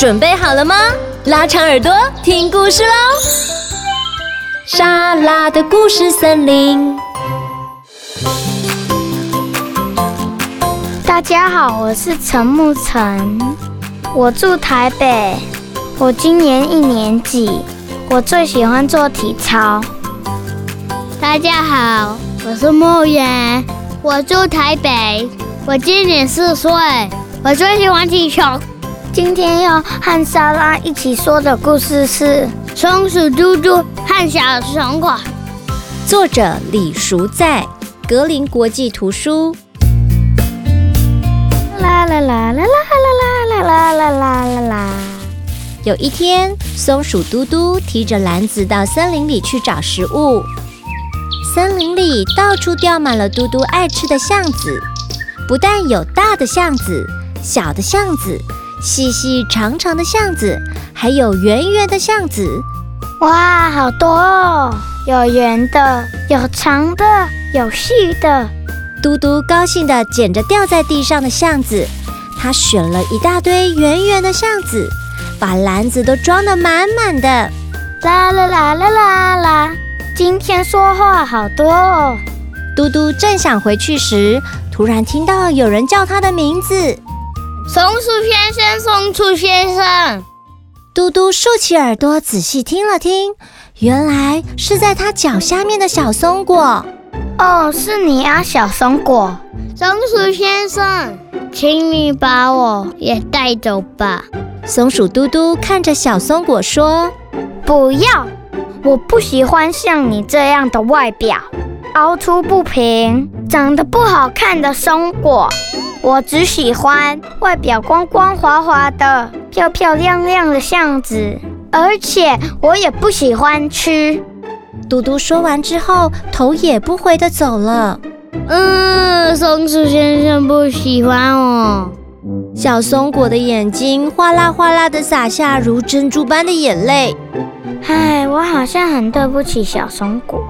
准备好了吗？拉长耳朵听故事喽！莎拉的故事森林。大家好，我是陈木成，我住台北，我今年一年级，我最喜欢做体操。大家好，我是莫言，我住台北，我今年四岁，我最喜欢踢球。今天要和莎拉一起说的故事是《松鼠嘟嘟和小松果》，作者李淑在，格林国际图书。啦啦啦啦啦啦啦啦啦啦啦啦！有一天，松鼠嘟嘟提着篮子到森林里去找食物。森林里到处掉满了嘟嘟爱吃的橡子，不但有大的橡子、小的橡子、细细长长的巷子，还有圆圆的巷子。哇，好多哦！有圆的，有长的，有细的。嘟嘟高兴地捡着掉在地上的巷子，他选了一大堆圆圆的巷子，把篮子都装得满满的。啦啦啦啦啦啦！今天说话好多哦。嘟嘟正想回去时，突然听到有人叫他的名字：“松鼠先生，松鼠先生。”嘟嘟竖起耳朵仔细听了听，原来是在他脚下面的小松果。哦，是你啊，小松果。松鼠先生，请你把我也带走吧。松鼠嘟嘟看着小松果说：“不要。”我不喜欢像你这样的外表，凹凸不平、长得不好看的松果。我只喜欢外表光光滑滑的、漂漂亮亮的橡子，而且我也不喜欢吃。嘟嘟说完之后，头也不回的走了。嗯，松鼠先生不喜欢我。小松果的眼睛哗啦哗啦的洒下如珍珠般的眼泪。唉，我好像很对不起小松果。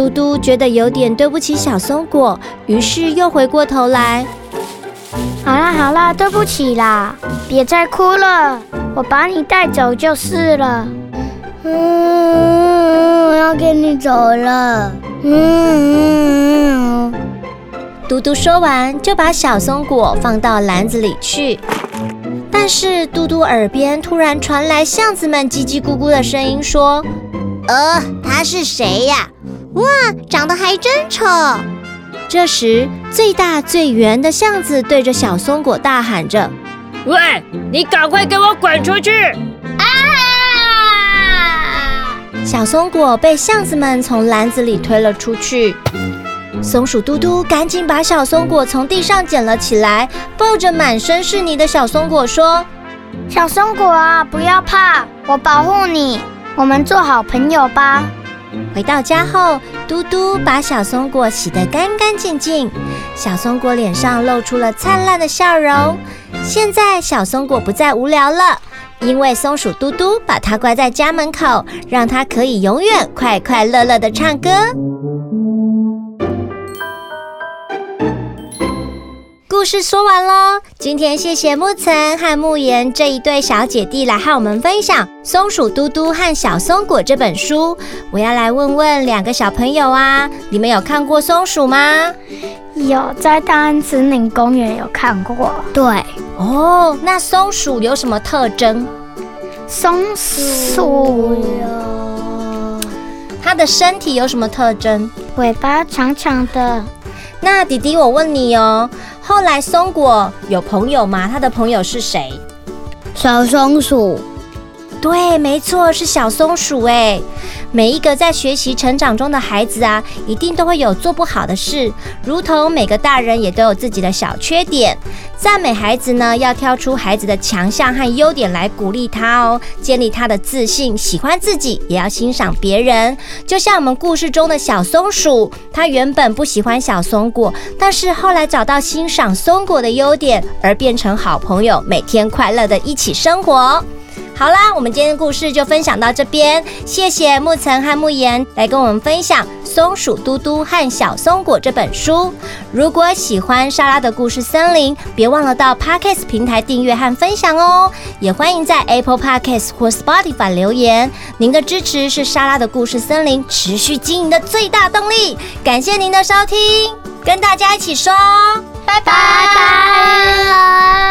嘟嘟觉得有点对不起小松果，于是又回过头来。好啦好啦，对不起啦，别再哭了，我把你带走就是了。嗯，我要跟你走了。嗯。嘟嘟说完，就把小松果放到篮子里去。但是嘟嘟耳边突然传来橡子们叽叽咕咕的声音，说：“呃，他是谁呀？哇，长得还真丑。”这时，最大最圆的橡子对着小松果大喊着：“喂，你赶快给我滚出去！”啊！小松果被橡子们从篮子里推了出去。松鼠嘟嘟赶紧把小松果从地上捡了起来，抱着满身是泥的小松果说：“小松果啊，不要怕，我保护你，我们做好朋友吧。”回到家后，嘟嘟把小松果洗得干干净净，小松果脸上露出了灿烂的笑容。现在小松果不再无聊了，因为松鼠嘟嘟把它关在家门口，让它可以永远快快乐乐地唱歌。故事说完喽，今天谢谢木岑和木妍这一对小姐弟来和我们分享《松鼠嘟嘟和小松果》这本书。我要来问问两个小朋友啊，你们有看过松鼠吗？有，在大安森林公园有看过。对，哦，那松鼠有什么特征？松鼠有，它的身体有什么特征？尾巴长长的。那弟弟，我问你哦。后来松果有朋友吗？他的朋友是谁？小松鼠。对，没错，是小松鼠诶。每一个在学习成长中的孩子啊，一定都会有做不好的事，如同每个大人也都有自己的小缺点。赞美孩子呢，要挑出孩子的强项和优点来鼓励他哦，建立他的自信。喜欢自己，也要欣赏别人。就像我们故事中的小松鼠，他原本不喜欢小松果，但是后来找到欣赏松果的优点，而变成好朋友，每天快乐的一起生活。好啦，我们今天的故事就分享到这边，谢谢牧层和木言来跟我们分享《松鼠嘟嘟和小松果》这本书。如果喜欢莎拉的故事森林，别忘了到 Podcast 平台订阅和分享哦。也欢迎在 Apple Podcast 或 Spotify 留言，您的支持是莎拉的故事森林持续经营的最大动力。感谢您的收听，跟大家一起说拜。拜拜。